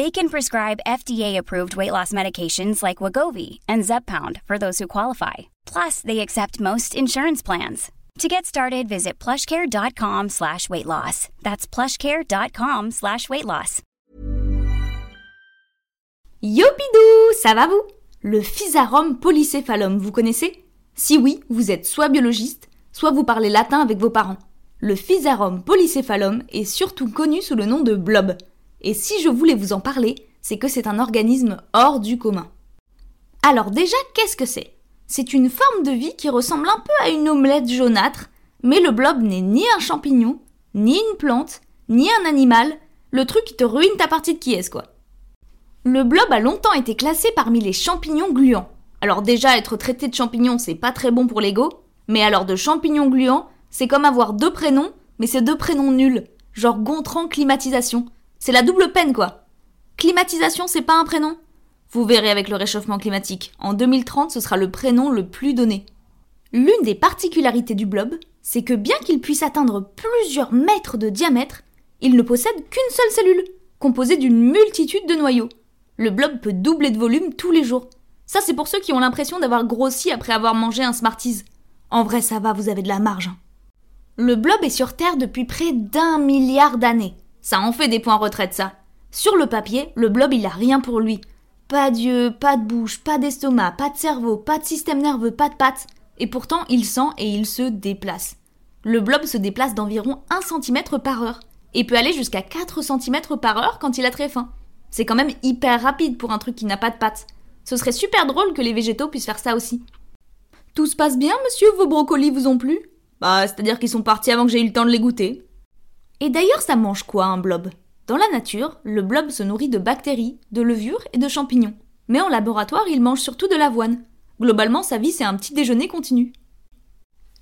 They can prescribe FDA-approved weight loss medications like Wagovi and Zepbound for those who qualify. Plus, they accept most insurance plans. To get started, visit plushcare.com slash weight loss. That's plushcare.com slash weight loss. Yopidou, ça va vous? Le Physarum polycéphalum, vous connaissez? Si oui, vous êtes soit biologiste, soit vous parlez latin avec vos parents. Le Physarum polycéphalum est surtout connu sous le nom de blob. Et si je voulais vous en parler, c'est que c'est un organisme hors du commun. Alors déjà, qu'est-ce que c'est? C'est une forme de vie qui ressemble un peu à une omelette jaunâtre, mais le blob n'est ni un champignon, ni une plante, ni un animal, le truc qui te ruine ta partie de qui est quoi. Le blob a longtemps été classé parmi les champignons gluants. Alors déjà, être traité de champignon, c'est pas très bon pour l'ego, mais alors de champignons gluants, c'est comme avoir deux prénoms, mais c'est deux prénoms nuls, genre Gontran climatisation. C'est la double peine quoi. Climatisation, c'est pas un prénom? Vous verrez avec le réchauffement climatique. En 2030, ce sera le prénom le plus donné. L'une des particularités du blob, c'est que bien qu'il puisse atteindre plusieurs mètres de diamètre, il ne possède qu'une seule cellule, composée d'une multitude de noyaux. Le blob peut doubler de volume tous les jours. Ça, c'est pour ceux qui ont l'impression d'avoir grossi après avoir mangé un Smarties. En vrai, ça va, vous avez de la marge. hein. Le blob est sur Terre depuis près d'un milliard d'années. Ça en fait des points retraite, ça. Sur le papier, le blob, il a rien pour lui. Pas d'yeux, pas de bouche, pas d'estomac, pas de cerveau, pas de système nerveux, pas de pattes. Et pourtant, il sent et il se déplace. Le blob se déplace d'environ 1 cm par heure. Et peut aller jusqu'à 4 cm par heure quand il a très faim. C'est quand même hyper rapide pour un truc qui n'a pas de pattes. Ce serait super drôle que les végétaux puissent faire ça aussi. Tout se passe bien, monsieur Vos brocolis vous ont plu? Bah, c'est-à-dire qu'ils sont partis avant que j'ai eu le temps de les goûter. Et d'ailleurs, ça mange quoi un blob? Dans la nature, le blob se nourrit de bactéries, de levures et de champignons. Mais en laboratoire, il mange surtout de l'avoine. Globalement, sa vie, c'est un petit déjeuner continu.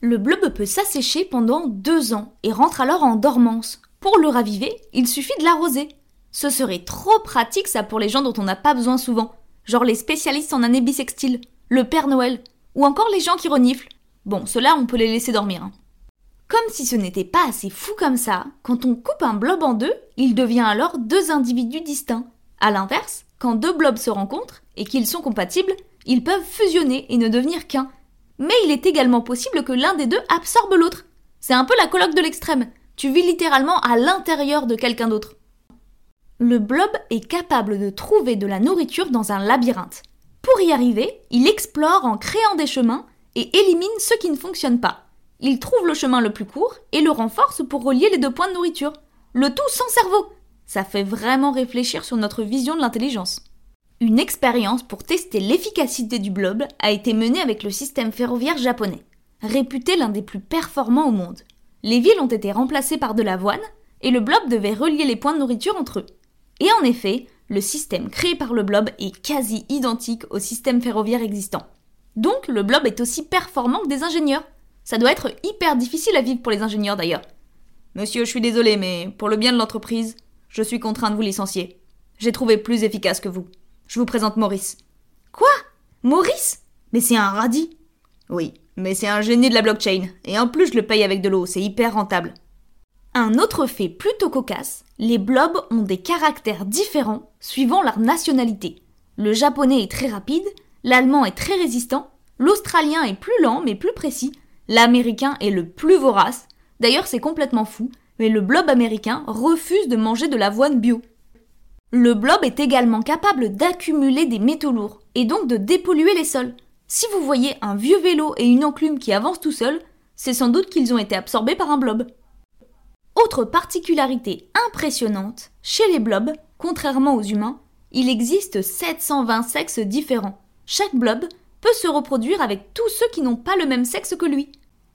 Le blob peut s'assécher pendant deux ans et rentre alors en dormance. Pour le raviver, il suffit de l'arroser. Ce serait trop pratique ça pour les gens dont on n'a pas besoin souvent, genre les spécialistes en année bissextile, le Père Noël, ou encore les gens qui reniflent. Bon, ceux-là, on peut les laisser dormir. hein. Comme si ce n'était pas assez fou comme ça, quand on coupe un blob en deux, il devient alors deux individus distincts. À l'inverse, quand deux blobs se rencontrent et qu'ils sont compatibles, ils peuvent fusionner et ne devenir qu'un. Mais il est également possible que l'un des deux absorbe l'autre. C'est un peu la colloque de l'extrême. Tu vis littéralement à l'intérieur de quelqu'un d'autre. Le blob est capable de trouver de la nourriture dans un labyrinthe. Pour y arriver, il explore en créant des chemins et élimine ceux qui ne fonctionnent pas. Il trouve le chemin le plus court et le renforce pour relier les deux points de nourriture. Le tout sans cerveau. Ça fait vraiment réfléchir sur notre vision de l'intelligence. Une expérience pour tester l'efficacité du blob a été menée avec le système ferroviaire japonais, réputé l'un des plus performants au monde. Les villes ont été remplacées par de l'avoine et le blob devait relier les points de nourriture entre eux. Et en effet, le système créé par le blob est quasi identique au système ferroviaire existant. Donc le blob est aussi performant que des ingénieurs. Ça doit être hyper difficile à vivre pour les ingénieurs d'ailleurs. Monsieur, je suis désolé, mais pour le bien de l'entreprise, je suis contraint de vous licencier. J'ai trouvé plus efficace que vous. Je vous présente Maurice. Quoi? Maurice? Mais c'est un radis Oui, mais c'est un génie de la blockchain. Et en plus, je le paye avec de l'eau, c'est hyper rentable. Un autre fait plutôt cocasse, les blobs ont des caractères différents suivant leur nationalité. Le japonais est très rapide, l'allemand est très résistant, l'australien est plus lent mais plus précis, l'américain est le plus vorace. D'ailleurs, c'est complètement fou, mais le blob américain refuse de manger de l'avoine bio. Le blob est également capable d'accumuler des métaux lourds et donc de dépolluer les sols. Si vous voyez un vieux vélo et une enclume qui avancent tout seuls, c'est sans doute qu'ils ont été absorbés par un blob. Autre particularité impressionnante, chez les blobs, contrairement aux humains, il existe 720 sexes différents. Chaque blob peut se reproduire avec tous ceux qui n'ont pas le même sexe que lui.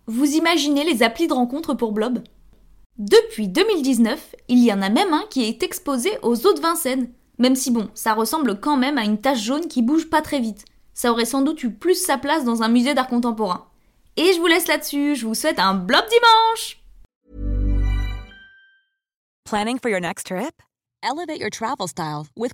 Vous imaginez les applis de rencontre pour blobs Depuis 2019, il y en a même un qui est exposé aux eaux de Vincennes. Même si bon, ça ressemble quand même à une tache jaune qui bouge pas très vite. Ça aurait sans doute eu plus sa place dans un musée d'art contemporain. Et je vous laisse là-dessus, je vous souhaite un blob dimanche Planning for your next trip? Elevate your travel style with.